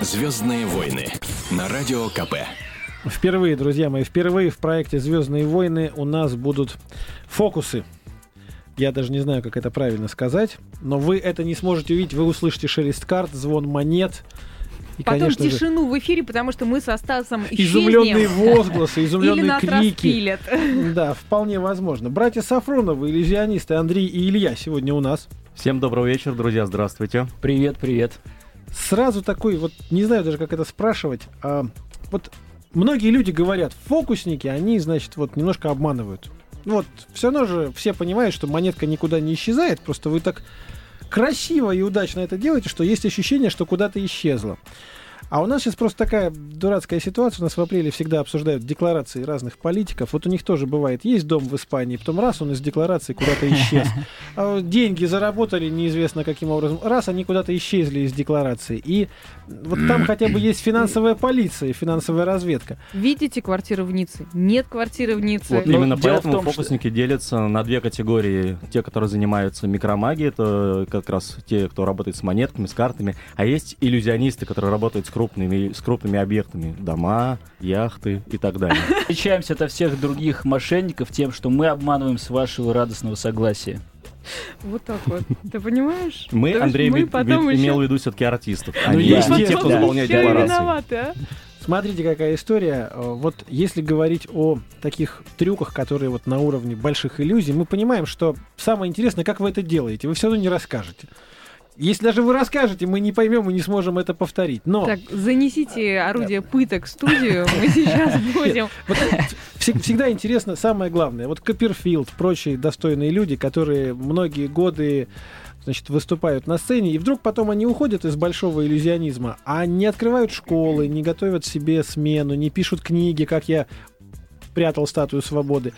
Звездные войны на радио КП. Впервые, друзья мои, впервые в проекте «Звездные войны» у нас будут фокусы. Я даже не знаю, как это правильно сказать, но вы это не сможете увидеть. Вы услышите шелест карт, звон монет. И, Потом конечно тишину же, в эфире, потому что мы со Стасом Изумленные возгласы, изумленные Или нас крики. Распилят. Да, вполне возможно. Братья Сафроновы, иллюзионисты Андрей и Илья сегодня у нас. Всем доброго вечера, друзья, здравствуйте. Привет, привет. Сразу такой, вот не знаю даже, как это спрашивать. А, вот многие люди говорят, фокусники, они, значит, вот немножко обманывают. Вот, все равно же все понимают, что монетка никуда не исчезает, просто вы так красиво и удачно это делаете, что есть ощущение, что куда-то исчезло. А у нас сейчас просто такая дурацкая ситуация. У нас в апреле всегда обсуждают декларации разных политиков. Вот у них тоже бывает, есть дом в Испании, потом раз он из декларации куда-то исчез. А деньги заработали неизвестно каким образом. Раз они куда-то исчезли из декларации. И вот там хотя бы есть финансовая полиция, финансовая разведка. Видите квартиру в Ницце? Нет квартиры в Ницце. Вот именно Но поэтому том, фокусники что... делятся на две категории. Те, которые занимаются микромагией, это как раз те, кто работает с монетками, с картами. А есть иллюзионисты, которые работают с крупными, с крупными объектами. Дома, яхты и так далее. Отличаемся от всех других мошенников тем, что мы обманываем с вашего радостного согласия. Вот так вот. Ты понимаешь? Мы, То Андрей, мы потом имел еще... в виду все-таки артистов. Ну, Они есть не те, кто заполняет декларации. виноваты, а? Смотрите, какая история. Э, Вот если говорить о таких трюках, которые вот на уровне больших иллюзий, мы понимаем, что самое интересное, как вы это делаете. Вы все равно не расскажете. Если даже вы расскажете, мы не поймем и не сможем это повторить. Но Так, занесите орудие пыток в студию, мы сейчас будем. всегда интересно самое главное. Вот Копперфилд, прочие достойные люди, которые многие годы значит, выступают на сцене, и вдруг потом они уходят из большого иллюзионизма, а не открывают школы, не готовят себе смену, не пишут книги, как я прятал статую свободы.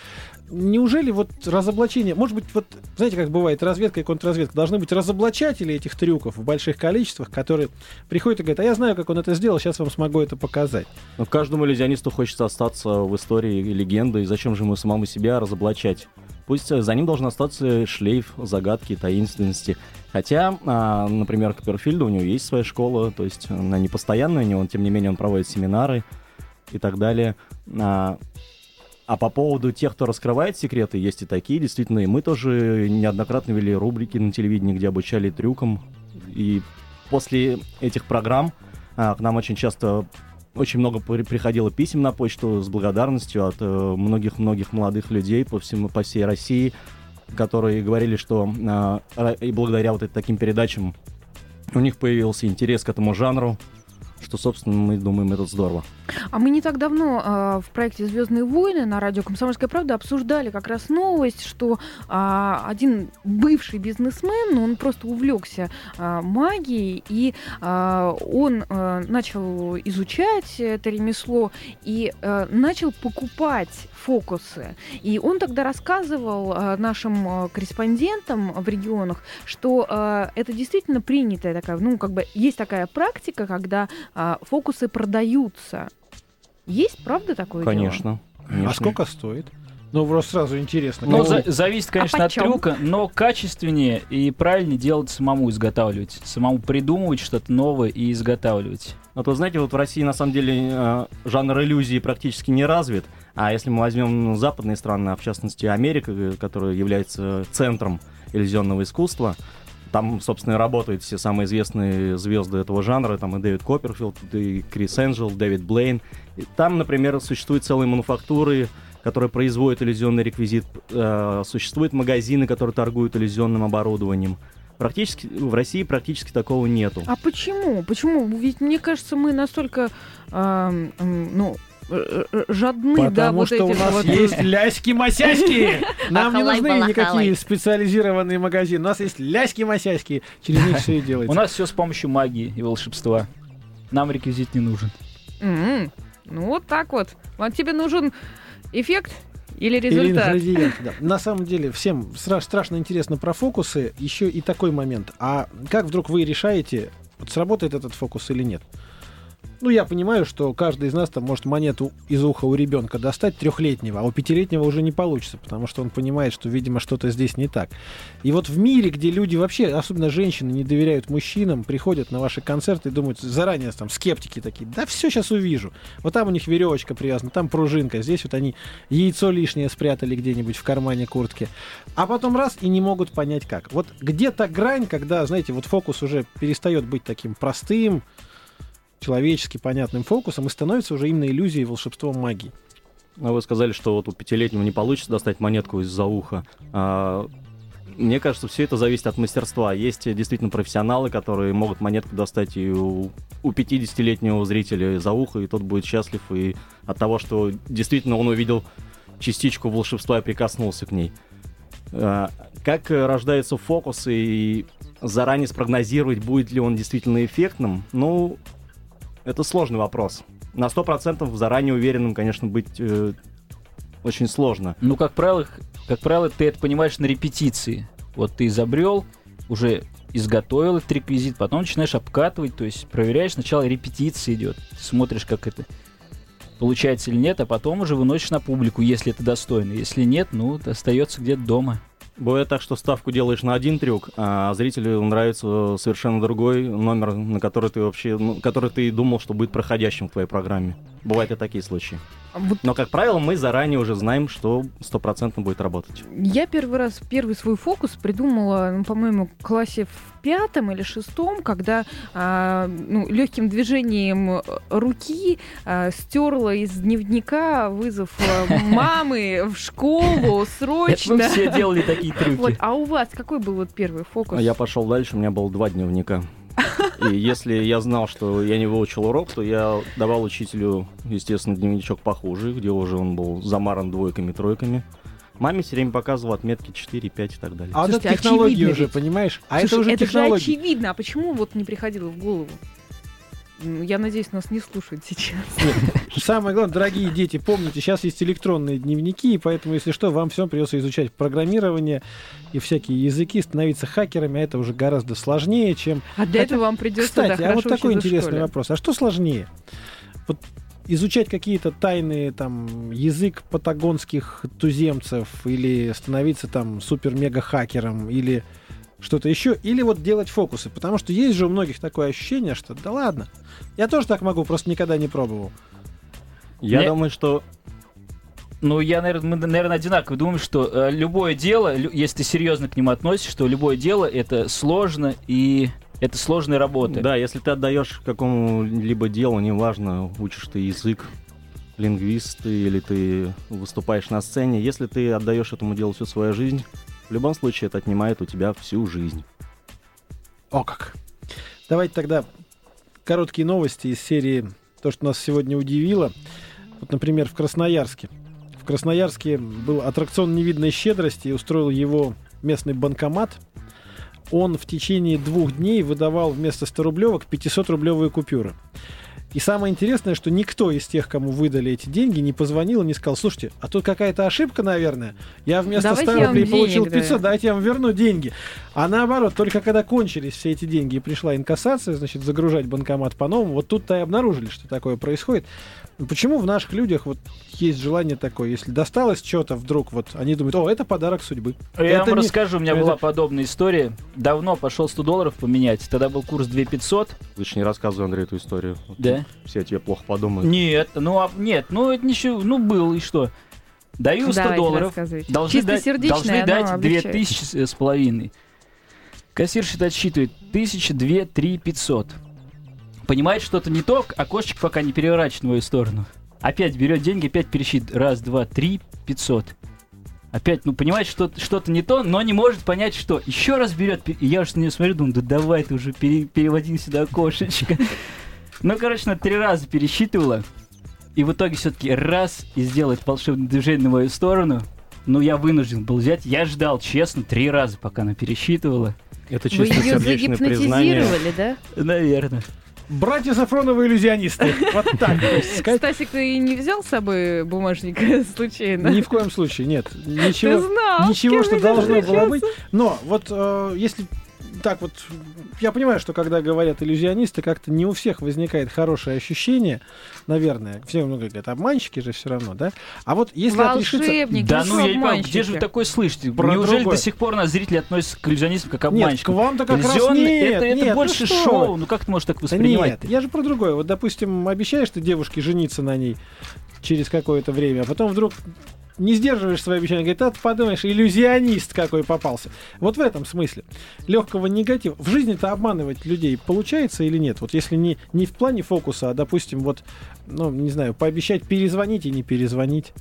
Неужели вот разоблачение, может быть, вот знаете, как бывает разведка и контрразведка, должны быть разоблачатели этих трюков в больших количествах, которые приходят и говорят, а я знаю, как он это сделал, сейчас вам смогу это показать. Но каждому иллюзионисту хочется остаться в истории легенды, и зачем же ему самому себя разоблачать? Пусть э, за ним должен остаться шлейф загадки, таинственности. Хотя, а, например, Копперфильда, у него есть своя школа, то есть она не постоянная, но он, тем не менее он проводит семинары и так далее. А, по поводу тех, кто раскрывает секреты, есть и такие, действительно. И мы тоже неоднократно вели рубрики на телевидении, где обучали трюкам. И после этих программ а, к нам очень часто очень много при- приходило писем на почту с благодарностью от э, многих-многих молодых людей по, всему, по всей России, которые говорили, что ра- и благодаря вот таким передачам у них появился интерес к этому жанру, что, собственно, мы думаем, это здорово. А мы не так давно э, в проекте Звездные войны на радио Комсомольская правда обсуждали как раз новость, что а, один бывший бизнесмен, он просто увлекся а, магией, и а, он а, начал изучать это ремесло и а, начал покупать фокусы. И он тогда рассказывал а, нашим а, корреспондентам в регионах, что а, это действительно принятая такая, ну, как бы есть такая практика, когда а, фокусы продаются. Есть, правда, такое дело? Конечно. конечно. А сколько стоит? Ну, просто сразу интересно. Ну, за- зависит, конечно, от почем? трюка, но качественнее и правильнее делать самому изготавливать. Самому придумывать что-то новое и изготавливать. Вот вы знаете, вот в России на самом деле э, жанр иллюзии практически не развит. А если мы возьмем ну, западные страны, а в частности Америка, э, которая является центром иллюзионного искусства, там, собственно, работают все самые известные звезды этого жанра, там и Дэвид Копперфилд, и Крис Энджел, Дэвид Блейн. И там, например, существуют целые мануфактуры, которые производят иллюзионный реквизит, э, существуют магазины, которые торгуют иллюзионным оборудованием. Практически в России практически такого нету. А почему? Почему? Ведь мне кажется, мы настолько, ну, э, э, жадны, Потому да, вот что эти у нас вот- есть ляськи-масяськи. Нам не нужны никакие специализированные магазины. У нас есть ляськи-масяськи. Через них все и У делается. нас все с помощью магии и волшебства. Нам реквизит не нужен. М, Ну, вот так вот. Вот тебе нужен эффект или Или результат? ингредиенты, да. На самом деле, всем стра- страшно интересно про фокусы. Еще и такой момент. А как вдруг вы решаете, вот сработает этот фокус или нет? Ну, я понимаю, что каждый из нас там может монету из уха у ребенка достать трехлетнего, а у пятилетнего уже не получится, потому что он понимает, что, видимо, что-то здесь не так. И вот в мире, где люди вообще, особенно женщины, не доверяют мужчинам, приходят на ваши концерты и думают, заранее там скептики такие, да все сейчас увижу. Вот там у них веревочка привязана, там пружинка, здесь вот они яйцо лишнее спрятали где-нибудь в кармане куртки. А потом раз и не могут понять как. Вот где то грань, когда, знаете, вот фокус уже перестает быть таким простым, человечески понятным фокусом и становится уже именно иллюзией, волшебством магии. А вы сказали, что вот у пятилетнего не получится достать монетку из-за уха. А, мне кажется, все это зависит от мастерства. Есть действительно профессионалы, которые могут монетку достать и у, у 50-летнего зрителя за ухо, и тот будет счастлив и от того, что действительно он увидел частичку волшебства и прикоснулся к ней. А, как рождается фокус и заранее спрогнозировать, будет ли он действительно эффектным, ну, это сложный вопрос. На 100% заранее уверенным, конечно, быть э, очень сложно. Ну, как правило, как правило, ты это понимаешь на репетиции. Вот ты изобрел, уже изготовил этот реквизит, потом начинаешь обкатывать, то есть проверяешь, сначала репетиция идет, смотришь, как это получается или нет, а потом уже выносишь на публику, если это достойно. Если нет, ну, остается где-то дома. Бывает так, что ставку делаешь на один трюк, а зрителю нравится совершенно другой номер, на который ты вообще, ну, который ты думал, что будет проходящим в твоей программе. Бывают и такие случаи. А Но, как правило, мы заранее уже знаем, что стопроцентно будет работать. Я первый раз, первый свой фокус придумала, ну, по-моему, в классе в пятом или шестом, когда а, ну, легким движением руки а, стерла из дневника вызов а, мамы в школу Это срочно. мы все делали такие Вот, трюки. а у вас какой был вот первый фокус? А Я пошел дальше, у меня было два дневника. И если я знал, что я не выучил урок, то я давал учителю, естественно, дневничок похуже, где уже он был замаран двойками, тройками. Маме все время показывал отметки 4, 5 и так далее. А Слушайте, это технологии уже, ведь. понимаешь? А Слушай, это уже это технологии. же очевидно. А почему вот не приходило в голову? Ну, Я надеюсь, нас не слушают сейчас. Самое главное, дорогие дети, помните, сейчас есть электронные дневники, и поэтому, если что, вам все придется изучать программирование и всякие языки, становиться хакерами, а это уже гораздо сложнее, чем... А для Хотя, этого вам придется Кстати, да, а вот такой интересный школе. вопрос. А что сложнее? Вот изучать какие-то тайные там язык патагонских туземцев или становиться там супер-мега-хакером или что-то еще, или вот делать фокусы, потому что есть же у многих такое ощущение, что да ладно, я тоже так могу, просто никогда не пробовал. Я Не- думаю, что Ну, я, наверное, мы, наверное, одинаково думаю, что э, любое дело, лю- если ты серьезно к нему относишься, что любое дело это сложно и это сложная работа. Да, если ты отдаешь какому-либо делу, неважно, учишь ты язык, лингвист или ты выступаешь на сцене, если ты отдаешь этому делу всю свою жизнь, в любом случае это отнимает у тебя всю жизнь. О как! Давайте тогда короткие новости из серии «То, что нас сегодня удивило». Вот, например, в Красноярске. В Красноярске был аттракцион невидной щедрости и устроил его местный банкомат. Он в течение двух дней выдавал вместо 100 рублевок 500-рублевые купюры. И самое интересное, что никто из тех, кому выдали эти деньги, не позвонил и не сказал, слушайте, а тут какая-то ошибка, наверное. Я вместо Давайте 100 я вам рублей получил денег даю». 500, давайте я вам верну деньги. А наоборот, только когда кончились все эти деньги и пришла инкассация, значит, загружать банкомат по-новому, вот тут-то и обнаружили, что такое происходит. Почему в наших людях вот есть желание такое, если досталось что-то вдруг, вот они думают, о, это подарок судьбы. Я Это вам не- расскажу, у меня это- была подобная история. Давно пошел 100 долларов поменять, тогда был курс 2500. Лучше не рассказывай, Андрей, эту историю. Вот Да. Все о тебе плохо подумают. Нет, ну а, нет, ну это ничего, ну был и что? Даю 100 Давайте долларов, должны дать, Чистосердечное, должны оно дать облегчает. 2000 с половиной. Кассирша отсчитывает 1000, 2, 3, 500. Понимает что-то не то, окошечко пока не переворачивает в мою сторону. Опять берет деньги, опять пересчитывает. Раз, два, три, 500. Опять, ну, понимает, что что-то не то, но не может понять, что. Еще раз берет, я уж на нее смотрю, думаю, да давай ты уже пере- переводи сюда окошечко. Ну, короче, она три раза пересчитывала. И в итоге все-таки раз и сделать волшебное движение на мою сторону. Ну, я вынужден был взять. Я ждал, честно, три раза, пока она пересчитывала. Это Вы чисто ее сердечное признание. загипнотизировали, да? Наверное. Братья Сафроновы иллюзионисты. Вот так. Стасик, ты не взял с собой бумажник случайно? Ни в коем случае, нет. Ты Ничего. знал, с Ничего, что должно было быть. Но вот э, если так вот, я понимаю, что когда говорят иллюзионисты, как-то не у всех возникает хорошее ощущение, наверное. Все много говорят, обманщики же все равно, да? А вот если отрешиться... Волшебники, Да что ну я не понимаю, где же вы такое слышите? Про Неужели другое. до сих пор нас зрители относятся к иллюзионистам как Нет, к обманщикам? вам-то как раз Иллюзионный- нет, это, это нет, ну больше что шоу. Ну как ты можешь так Да воспринимать? Нет, я же про другое. Вот, допустим, обещаешь ты девушке жениться на ней через какое-то время, а потом вдруг не сдерживаешь свои обещания, говорит, а ты подумаешь, иллюзионист какой попался. Вот в этом смысле. Легкого негатива. В жизни-то обманывать людей получается или нет? Вот если не, не в плане фокуса, а, допустим, вот, ну, не знаю, пообещать перезвонить и не перезвонить.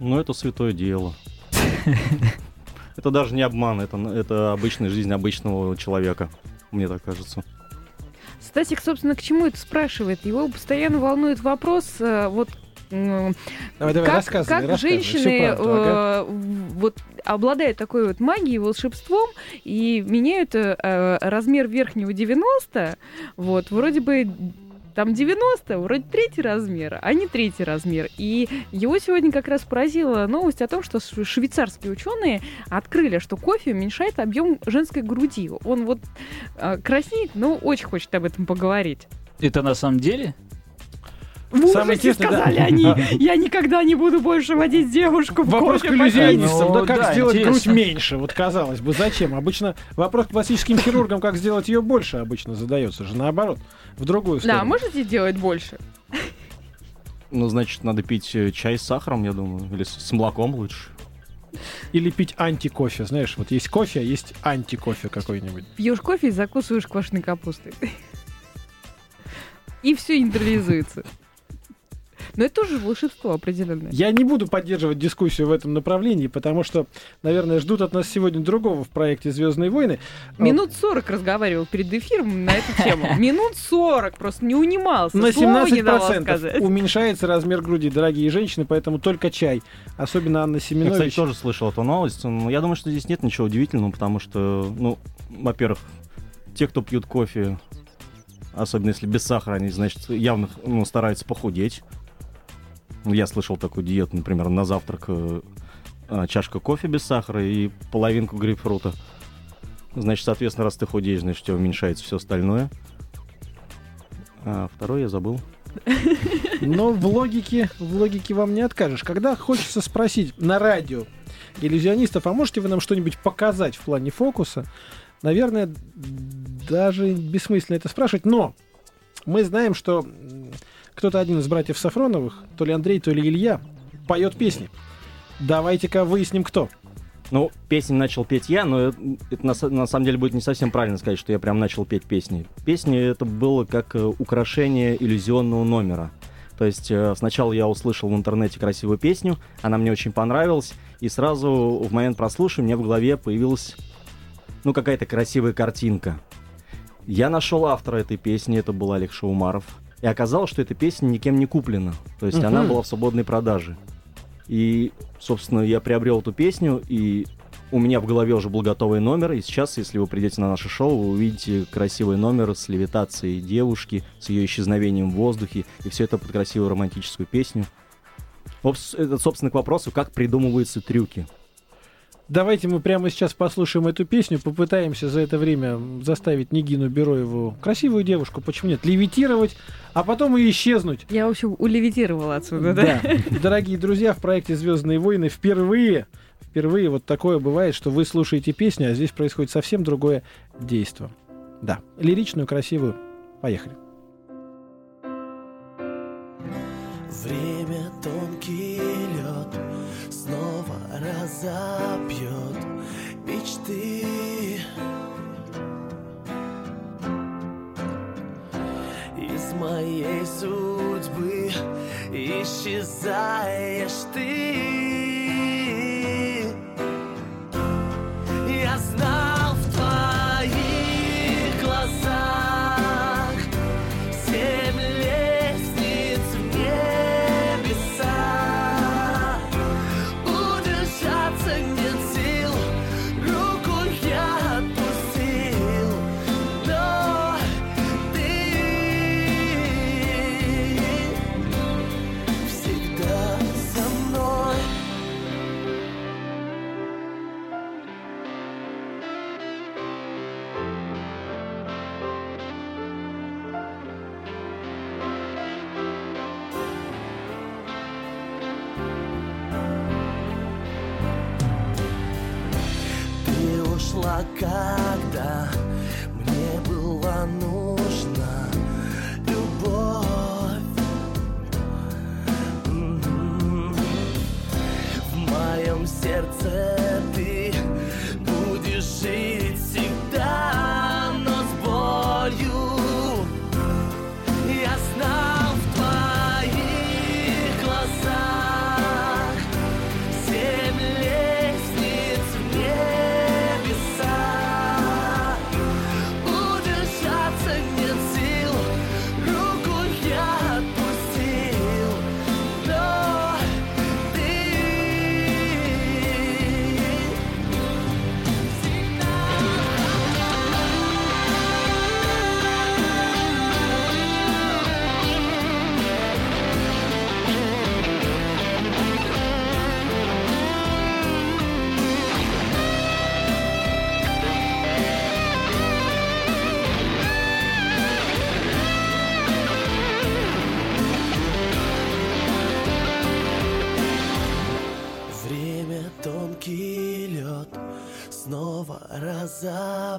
Ну, это святое дело. Это даже не обман, это, это обычная жизнь обычного человека, мне так кажется. Стасик, собственно, к чему это спрашивает? Его постоянно волнует вопрос, э, вот Давай, давай, как, рассказывай, как рассказывай, женщины правду, ага. э, вот обладают такой вот магией, волшебством и меняют э, размер верхнего 90, вот, вроде бы там 90, вроде третий размер, а не третий размер. И его сегодня как раз поразила новость о том, что швейцарские ученые открыли, что кофе уменьшает объем женской груди. Он вот э, краснеет, но очень хочет об этом поговорить. Это на самом деле? В Самое ужасе интересное, да. сказали они, я никогда не буду больше водить девушку в Вопрос к кофе попить». иллюзионистам. Ну, Да как да, сделать интересно. грудь меньше? Вот казалось бы, зачем? Обычно вопрос к пластическим хирургам, как сделать ее больше, обычно задается же наоборот, в другую Да, сторону. можете делать больше? Ну, значит, надо пить э, чай с сахаром, я думаю, или с, с молоком лучше. Или пить антикофе, знаешь, вот есть кофе, а есть антикофе какой-нибудь. Пьешь кофе и закусываешь квашеной капустой. И все нейтрализуется. Но это тоже волшебство определенное. Я не буду поддерживать дискуссию в этом направлении, потому что, наверное, ждут от нас сегодня другого в проекте Звездные войны. А, Минут 40 разговаривал перед эфиром на эту тему. Минут 40, просто не унимался. На слова не давал 17% сказать. уменьшается размер груди, дорогие женщины, поэтому только чай. Особенно Анна Я, кстати, Семенович. тоже слышал эту новость. но Я думаю, что здесь нет ничего удивительного, потому что, ну, во-первых, те, кто пьют кофе, особенно если без сахара, они, значит, явно ну, стараются похудеть. Ну, Я слышал такую диету, например, на завтрак э, а, чашка кофе без сахара и половинку грейпфрута. Значит, соответственно, раз ты худеешь, значит, у тебя уменьшается все остальное. А второе я забыл. Но в логике, в логике вам не откажешь. Когда хочется спросить на радио иллюзионистов, а можете вы нам что-нибудь показать в плане фокуса? Наверное, даже бессмысленно это спрашивать, но мы знаем, что кто-то один из братьев Сафроновых, то ли Андрей, то ли Илья, поет песни. Давайте-ка выясним, кто. Ну, песни начал петь я, но это, на, на самом деле будет не совсем правильно сказать, что я прям начал петь песни. Песни это было как э, украшение иллюзионного номера. То есть э, сначала я услышал в интернете красивую песню, она мне очень понравилась, и сразу в момент прослушивания у в голове появилась, ну, какая-то красивая картинка. Я нашел автора этой песни, это был Олег Шаумаров, и оказалось, что эта песня никем не куплена, то есть она Мгм. была в свободной продаже. И, собственно, я приобрел эту песню, и у меня в голове уже был готовый номер, и сейчас, если вы придете на наше шоу, вы увидите красивый номер с левитацией девушки, с ее исчезновением в воздухе, и все это под красивую романтическую песню. Это, собственно, к вопросу, как придумываются трюки. Давайте мы прямо сейчас послушаем эту песню, попытаемся за это время заставить Нигину Бероеву, красивую девушку, почему нет, левитировать, а потом и исчезнуть. Я, в общем, улевитировала отсюда, да? Да. Дорогие друзья, в проекте Звездные войны впервые, впервые вот такое бывает, что вы слушаете песню, а здесь происходит совсем другое действие. Да, лиричную, красивую. Поехали. Время тонкий лед снова разобьет моей судьбы исчезаешь ты.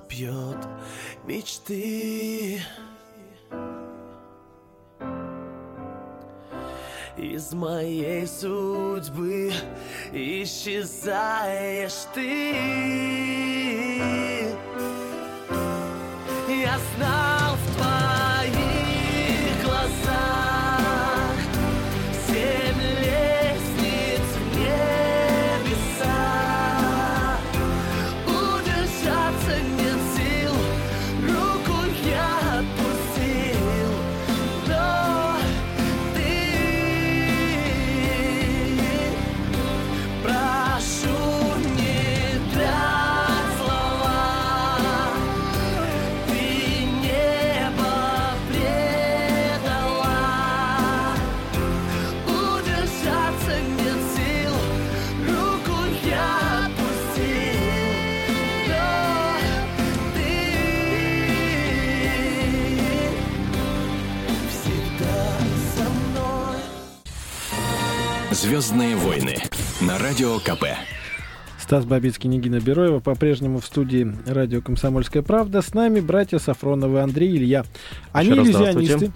Разопьет мечты. Из моей судьбы исчезаешь ты. Я знал радио КП. Стас Бабицкий, Нигина Бероева, по-прежнему в студии радио «Комсомольская правда». С нами братья Сафроновы, Андрей и Илья. Они Еще иллюзионисты,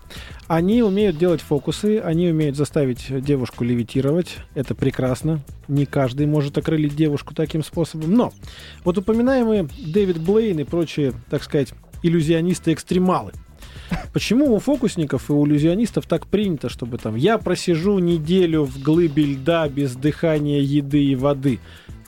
они умеют делать фокусы, они умеют заставить девушку левитировать. Это прекрасно. Не каждый может окрылить девушку таким способом. Но вот упоминаемые Дэвид Блейн и прочие, так сказать, иллюзионисты-экстремалы. Почему у фокусников и у иллюзионистов так принято, чтобы там я просижу неделю в глыбе льда без дыхания, еды и воды?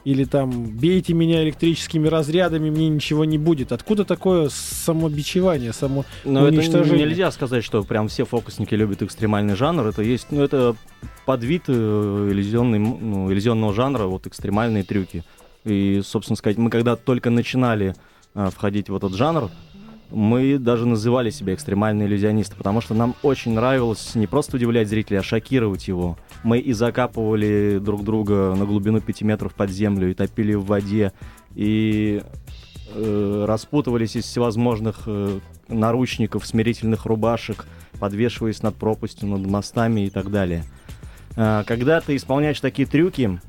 Или там бейте меня электрическими разрядами, мне ничего не будет. Откуда такое самобичевание, само Но это нельзя сказать, что прям все фокусники любят экстремальный жанр. Это есть, ну, это подвид э, иллюзионный, ну, иллюзионного жанра, вот экстремальные трюки. И, собственно сказать, мы когда только начинали э, входить в этот жанр, мы даже называли себя экстремальные иллюзионисты, потому что нам очень нравилось не просто удивлять зрителя, а шокировать его. Мы и закапывали друг друга на глубину 5 метров под землю, и топили в воде, и э, распутывались из всевозможных э, наручников, смирительных рубашек, подвешиваясь над пропастью, над мостами и так далее. А, когда ты исполняешь такие трюки,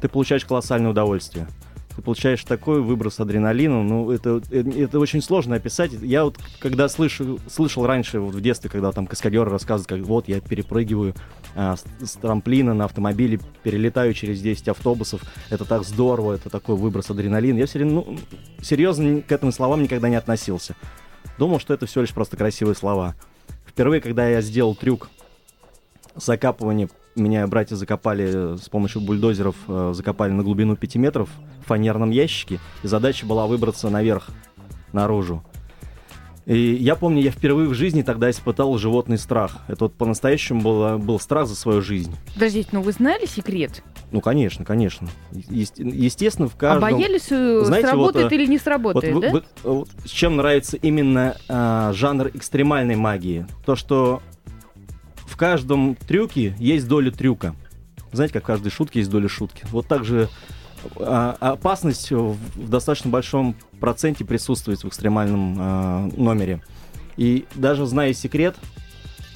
ты получаешь колоссальное удовольствие. Ты получаешь такой выброс адреналина, ну, это, э, это очень сложно описать. Я вот, когда слышу, слышал раньше, вот в детстве, когда там каскадеры рассказывают, как вот я перепрыгиваю а, с, с трамплина на автомобиле, перелетаю через 10 автобусов, это так здорово, это такой выброс адреналина. Я все ну, серьезно к этим словам никогда не относился. Думал, что это всего лишь просто красивые слова. Впервые, когда я сделал трюк закапывания, меня братья закопали э, с помощью бульдозеров, э, закопали на глубину 5 метров в фанерном ящике, и задача была выбраться наверх, наружу. И я помню, я впервые в жизни тогда испытал животный страх. Это вот по-настоящему было, был страх за свою жизнь. Подождите, ну вы знали секрет? Ну, конечно, конечно. Есте- естественно, в А каждом... боялись, э, Знаете, сработает вот, э, или не Вот, сработает, вы- да? вы- вот с чем нравится именно а, жанр экстремальной магии? То, что в каждом трюке есть доля трюка. Знаете, как в каждой шутке есть доля шутки. Вот так же а, опасность в, достаточно большом проценте присутствует в экстремальном а, номере. И даже зная секрет,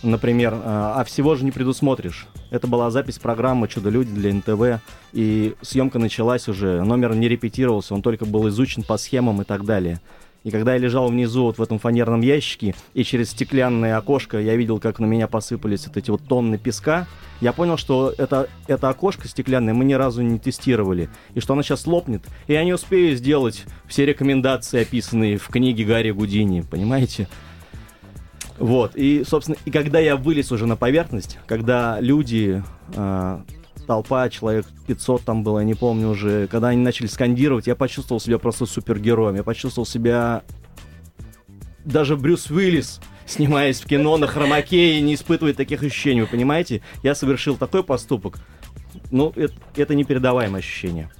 например, а, а всего же не предусмотришь. Это была запись программы «Чудо-люди» для НТВ, и съемка началась уже, номер не репетировался, он только был изучен по схемам и так далее. И когда я лежал внизу вот в этом фанерном ящике, и через стеклянное окошко я видел, как на меня посыпались вот эти вот тонны песка, я понял, что это, это окошко стеклянное мы ни разу не тестировали, и что оно сейчас лопнет, и я не успею сделать все рекомендации, описанные в книге Гарри Гудини, понимаете? Вот, и, собственно, и когда я вылез уже на поверхность, когда люди, а, толпа, человек 500 там было, я не помню уже, когда они начали скандировать, я почувствовал себя просто супергероем, я почувствовал себя даже Брюс Уиллис, снимаясь в кино на хромаке не испытывает таких ощущений, вы понимаете? Я совершил такой поступок, ну, это, это непередаваемое ощущение.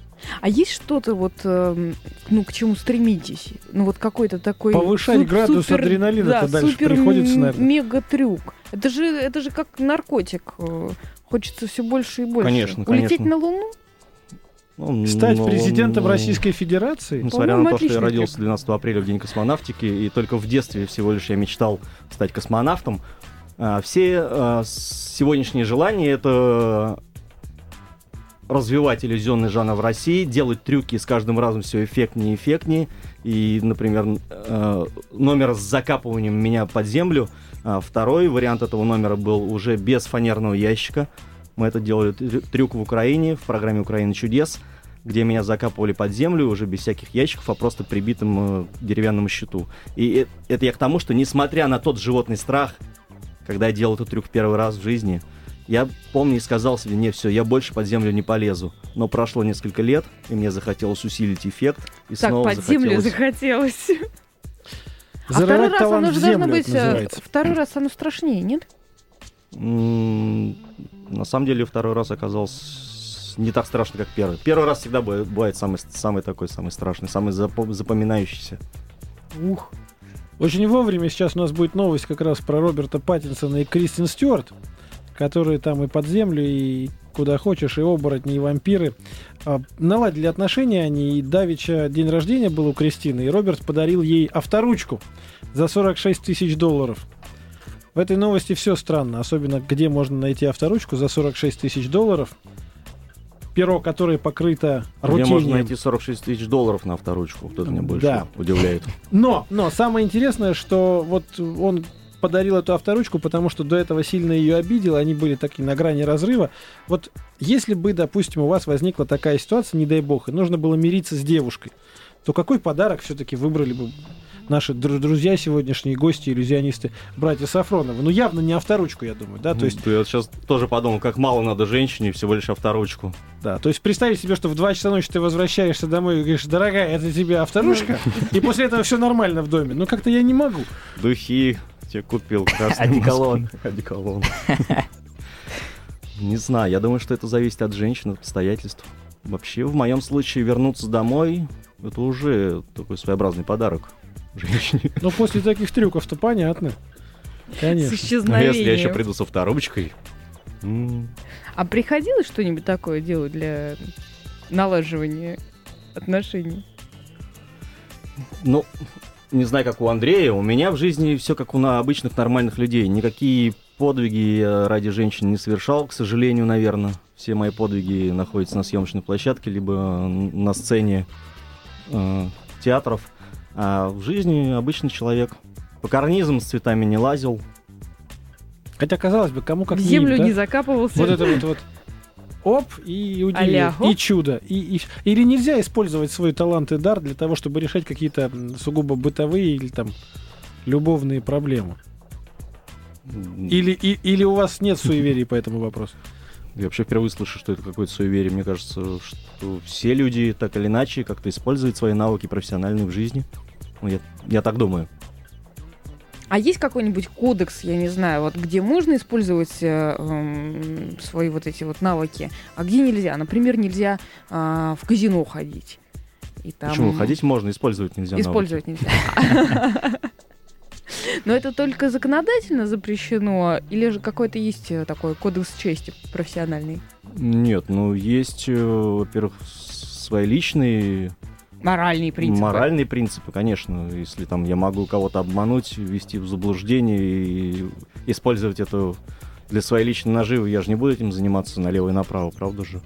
А есть что-то вот, эм, ну, к чему стремитесь? Ну, вот какой-то такой... Повышать суп- градус супер- адреналина-то да, дальше супер приходится, наверное. мега-трюк. Это же, это же как наркотик. э, Хочется все больше и больше. Конечно, Улететь конечно. на Луну? Ну, Стать ну, президентом ну, Российской Федерации? Несмотря на то, что я родился трек. 12 апреля в День космонавтики, и только в детстве всего лишь я мечтал стать космонавтом, а, все с- сегодняшние желания — это развивать иллюзионный жанр в России, делать трюки с каждым разом все эффектнее и эффектнее. И, например, э, номер с закапыванием меня под землю. А Второй вариант этого номера был уже без фанерного ящика. Мы это делали трю- трюк в Украине, в программе «Украина чудес», где меня закапывали под землю уже без всяких ящиков, а просто прибитым э, деревянному щиту. И э- это я к тому, что несмотря на тот животный страх, когда я делал этот трюк первый раз в жизни, я помню и сказал себе, не, все, я больше под землю не полезу. Но прошло несколько лет, и мне захотелось усилить эффект. И Так, снова под землю захотелось... захотелось. А второй Зарывать раз оно в же должно землю, быть... э, называется. Второй раз оно страшнее, нет? М, На самом деле второй раз оказался не так страшно, как первый. Первый раз всегда бывает, самый, самый такой, самый страшный, самый запо- запоминающийся. Ух. Очень вовремя сейчас у нас будет новость как раз про Роберта Паттинсона и Кристин Стюарт, которые там и под землю, и куда хочешь, и оборотни, и вампиры. А, наладили отношения они, и Давича день рождения был у Кристины, и Роберт подарил ей авторучку за 46 тысяч долларов. В этой новости все странно, особенно где можно найти авторучку за 46 тысяч долларов. Перо, которое покрыто Где можно найти 46 тысяч долларов на авторучку? Вот это меня больше Да. удивляет. Но, но самое интересное, что вот он подарил эту авторучку, потому что до этого сильно ее обидел, они были такие на грани разрыва. Вот если бы, допустим, у вас возникла такая ситуация, не дай бог, и нужно было мириться с девушкой, то какой подарок все-таки выбрали бы наши дру- друзья сегодняшние гости, иллюзионисты, братья Сафроновы? Ну, явно не авторучку, я думаю, да? То есть, Ну, я сейчас тоже подумал, как мало надо женщине, всего лишь авторучку. да, то есть представить себе, что в 2 часа ночи ты возвращаешься домой и говоришь, дорогая, это тебе авторучка, и после этого все нормально в доме. Ну, как-то я не могу. Духи тебе купил. красный Одеколон. Одеколон. Не знаю, я думаю, что это зависит от женщин, от обстоятельств. Вообще, в моем случае, вернуться домой, это уже такой своеобразный подарок женщине. Ну, после таких трюков-то понятно. С Конечно. А исчезновением. если я еще приду со авторучкой, м, А приходилось что-нибудь такое делать для налаживания отношений? Ну, не знаю, как у Андрея, у меня в жизни все как у на обычных нормальных людей. Никакие подвиги я ради женщин не совершал, к сожалению, наверное. Все мои подвиги находятся на съемочной площадке, либо на сцене э, театров. А в жизни обычный человек. По карнизам с цветами не лазил. Хотя, казалось бы, кому как в не землю им, да? не закапывался. Вот это вот, вот. Оп, и удивил. И чудо. И, и- Или нельзя использовать свой талант и дар для того, чтобы решать какие-то сугубо бытовые или там любовные проблемы? Или, и- или у вас нет суеверий по этому вопросу? Я вообще впервые слышу, что это какое-то суеверие. Мне кажется, что все люди так или иначе как-то используют свои навыки профессиональные в жизни. Ну, я, я так думаю. А есть какой-нибудь кодекс, я не знаю, вот где можно использовать э, эм, свои вот эти вот навыки, а где нельзя? Например, нельзя а, в казино ходить. И там Почему? Ходить можно, использовать нельзя. навыки. Использовать нельзя. Но это только законодательно запрещено, или же какой-то есть э, такой кодекс чести профессиональный? Нет, ну есть, э, во-первых, свои личные Моральные принципы. моральные принципы, конечно. Если там я могу кого-то обмануть, ввести в заблуждение и использовать эту для своей личной наживы я же не буду этим заниматься налево и направо, правда же?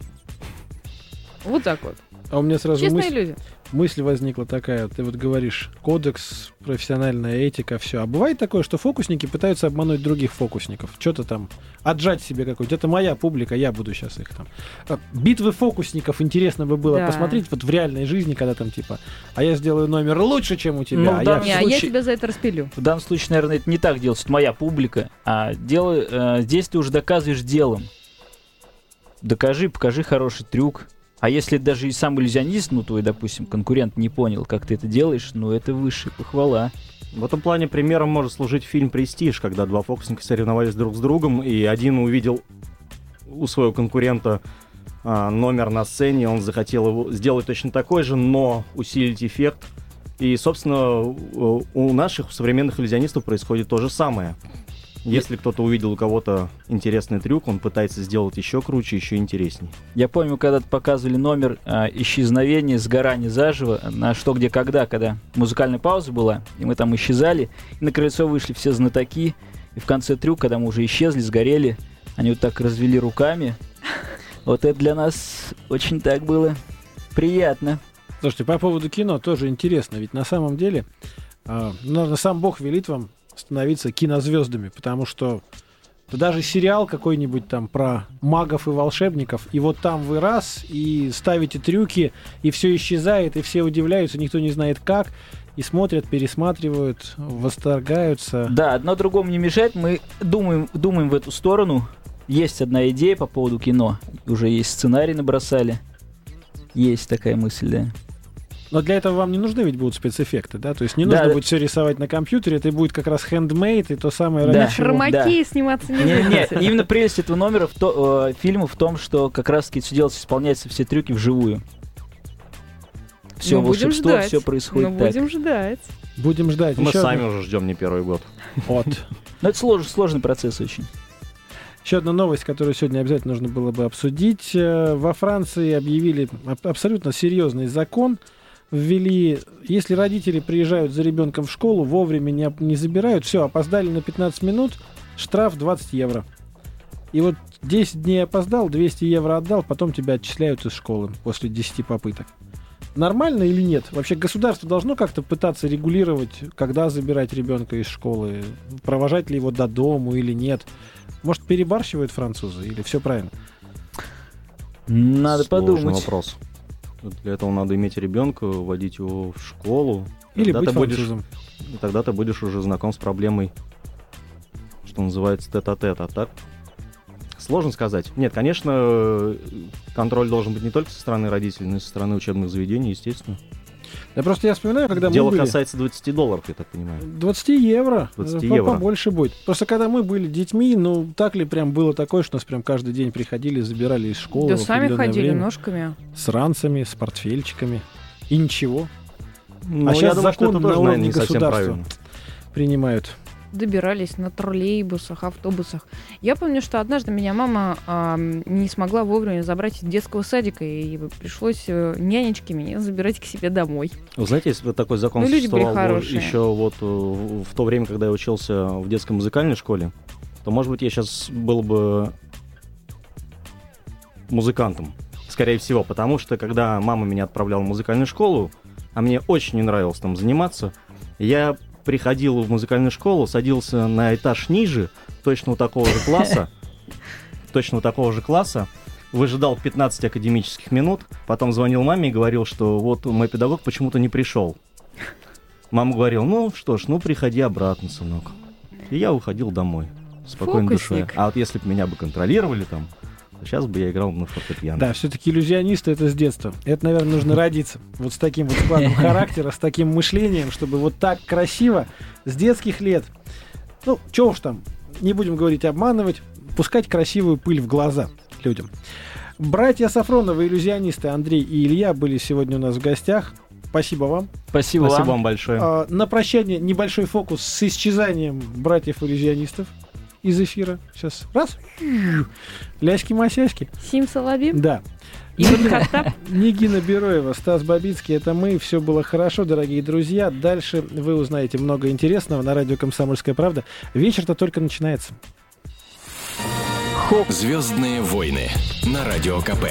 Вот так вот. А у меня сразу Честные мысль, люди. Мысль возникла такая. Ты вот говоришь, кодекс, профессиональная этика, все. А бывает такое, что фокусники пытаются обмануть других фокусников. Что-то там отжать себе какой-то. Это моя публика, я буду сейчас их там. А, Битвы фокусников интересно бы было Да. посмотреть вот в реальной жизни, когда там типа, а я сделаю номер лучше, чем у тебя. Ну, а я а я случае- тебя за это распилю. В данном случае, наверное, это не так делается, это моя публика, а дело, э, здесь ты уже доказываешь делом. Докажи, покажи хороший трюк. А если даже и сам иллюзионист, ну твой, допустим, конкурент не понял, как ты это делаешь, ну это высшая похвала. В этом плане примером может служить фильм «Престиж», когда два фокусника соревновались друг с другом, и один увидел у своего конкурента а, номер на сцене, он захотел его сделать точно такой же, но усилить эффект. И, собственно, у у наших современных иллюзионистов происходит то же самое. Если кто-то увидел у кого-то интересный трюк, он пытается сделать еще круче, еще интереснее. Я помню, когда показывали номер а, исчезновения, сгорания заживо на что, где, когда, когда музыкальная пауза была, и мы там исчезали, и на крыльцо вышли все знатоки, и в конце трюк, когда мы уже исчезли, сгорели, они вот так развели руками. Вот это для нас очень так было приятно. Слушайте, по поводу кино тоже интересно, ведь на самом деле, а, ну, наверное, сам Бог велит вам становиться кинозвездами, потому что да даже сериал какой-нибудь там про магов и волшебников, и вот там вы раз, и ставите трюки, и все исчезает, и все удивляются, никто не знает как, и смотрят, пересматривают, восторгаются. Да, одно другому не мешает. Мы думаем, думаем в эту сторону. Есть одна идея по поводу кино. Уже есть сценарий набросали. Есть такая мысль, да. Но для этого вам не нужны ведь будут спецэффекты, да? То есть не Да, нужно да. будет все рисовать на компьютере, это будет как раз хендмейд и то самое Да. ради чего. Хромакей сниматься не Не, не, будете. именно прелесть этого номера в то, э, фильма в том, что как раз таки все делается, исполняются все трюки вживую. Все Ну, будем волшебство, ждать. все происходит Ну, так. будем ждать. Будем ждать. Мы Еще сами одна- уже ждем не первый год. Вот. Но это слож- сложный процесс очень. Еще одна новость, которую сегодня обязательно нужно было бы обсудить. Э, Во Франции объявили аб- абсолютно серьезный закон. Ввели, если родители приезжают за ребенком в школу, вовремя не, не забирают, все, опоздали на 15 минут, штраф 20 евро. И вот 10 дней опоздал, 200 евро отдал, потом тебя отчисляют из школы после 10 попыток. Нормально или нет? Вообще государство должно как-то пытаться регулировать, когда забирать ребенка из школы, провожать ли его до дому или нет. Может, перебарщивают французы или все правильно? Надо Сложный подумать. вопрос. Для этого надо иметь ребенка, водить его в школу. Или Тогда быть ты будешь- французом? И тогда ты будешь уже знаком с проблемой, что называется, тет-а-тет. А так сложно сказать. Нет, конечно, э, контроль должен быть не только со стороны родителей, но и со стороны учебных заведений, естественно. Да просто я вспоминаю, когда Дело мы были... касается 20 долларов, я так понимаю. 20 евро. 20 Э, евро. Побольше будет. Просто когда мы были детьми, ну, так ли прям было такое, что нас прям каждый день приходили, забирали из школы Да сами ходили время ножками. с ранцами, с портфельчиками. И ничего. Ну, щас я думаю, закон на уровне не совсем государства. правильно. Принимают. Добирались на троллейбусах, автобусах. Я помню, что однажды меня мама а, не смогла вовремя забрать из детского садика, и пришлось э, нянечке меня забирать к себе домой. Вы знаете, если бы такой закон Ну, существовал еще вот э, в в то время, когда я учился в детской музыкальной школе, то, может быть, я сейчас был бы музыкантом. Скорее всего, потому что, когда мама меня отправляла в музыкальную школу, а мне очень не нравилось там заниматься, я приходил в музыкальную школу, садился на этаж ниже, точно у такого же класса, точно у такого же класса, выжидал 15 академических минут, потом звонил маме и говорил, что вот мой педагог почему-то не пришел. Мама говорила, ну что ж, ну приходи обратно, сынок. И я уходил домой. Спокойной душой. А вот если бы меня бы контролировали там, сейчас бы я играл на фортепиано. Да, все-таки иллюзионисты это с детства. Это, наверное, нужно родиться. Вот с таким вот складом характера, с таким мышлением, чтобы вот так красиво с детских лет. Ну, чего уж там, не будем говорить обманывать, пускать красивую пыль в глаза людям. Братья Сафроновы, иллюзионисты Андрей и Илья были сегодня у нас в гостях. Спасибо вам. Спасибо, Спасибо вам. вам большое. А, на прощание небольшой фокус с исчезанием братьев-иллюзионистов из эфира. Сейчас раз. Ляськи-масяськи. Сим Салабим, Да. Нигина Бероева, Стас Бабицкий, это мы. Все было хорошо, дорогие друзья. Дальше вы узнаете много интересного на радио «Комсомольская правда». Вечер-то только начинается. Звездные войны на радио КП.